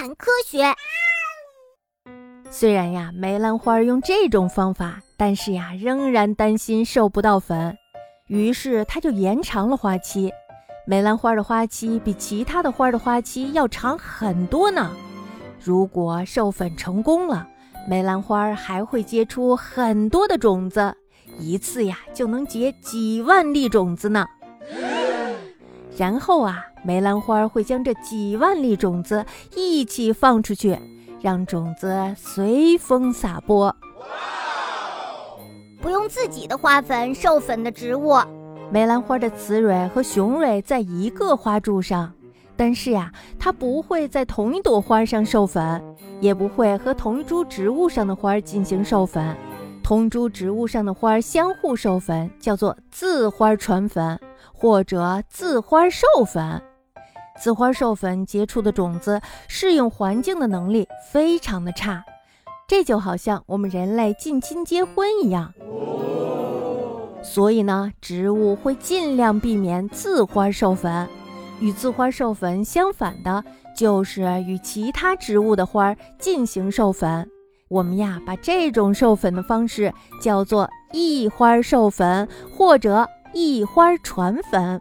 谈科学。虽然呀，梅兰花用这种方法，但是呀，仍然担心授不到粉，于是他就延长了花期。梅兰花的花期比其他的花的花期要长很多呢。如果授粉成功了，梅兰花还会结出很多的种子，一次呀就能结几万粒种子呢。然后啊，梅兰花会将这几万粒种子一起放出去，让种子随风撒播。不用自己的花粉授粉的植物。梅兰花的雌蕊和雄蕊在一个花柱上，但是呀，它不会在同一朵花上授粉，也不会和同一株植物上的花进行授粉。同株植物上的花相互授粉，叫做自花传粉或者自花授粉。自花授粉结出的种子适应环境的能力非常的差，这就好像我们人类近亲结婚一样。所以呢，植物会尽量避免自花授粉。与自花授粉相反的，就是与其他植物的花进行授粉。我们呀，把这种授粉的方式叫做异花授粉或者一花传粉。